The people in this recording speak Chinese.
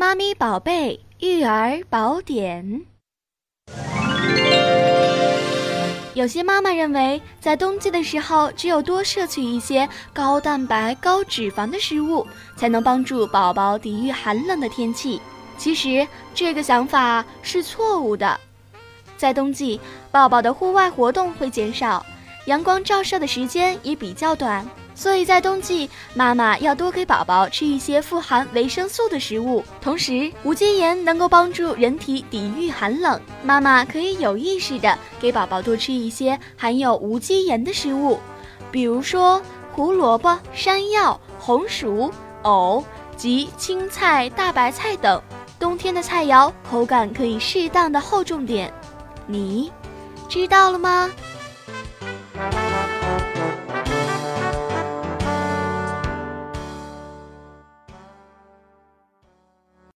妈咪宝贝育儿宝典。有些妈妈认为，在冬季的时候，只有多摄取一些高蛋白、高脂肪的食物，才能帮助宝宝抵御寒冷的天气。其实，这个想法是错误的。在冬季，宝宝的户外活动会减少，阳光照射的时间也比较短。所以在冬季，妈妈要多给宝宝吃一些富含维生素的食物。同时，无机盐能够帮助人体抵御寒冷，妈妈可以有意识的给宝宝多吃一些含有无机盐的食物，比如说胡萝卜、山药、红薯、藕及青菜、大白菜等。冬天的菜肴口感可以适当的厚重点，你知道了吗？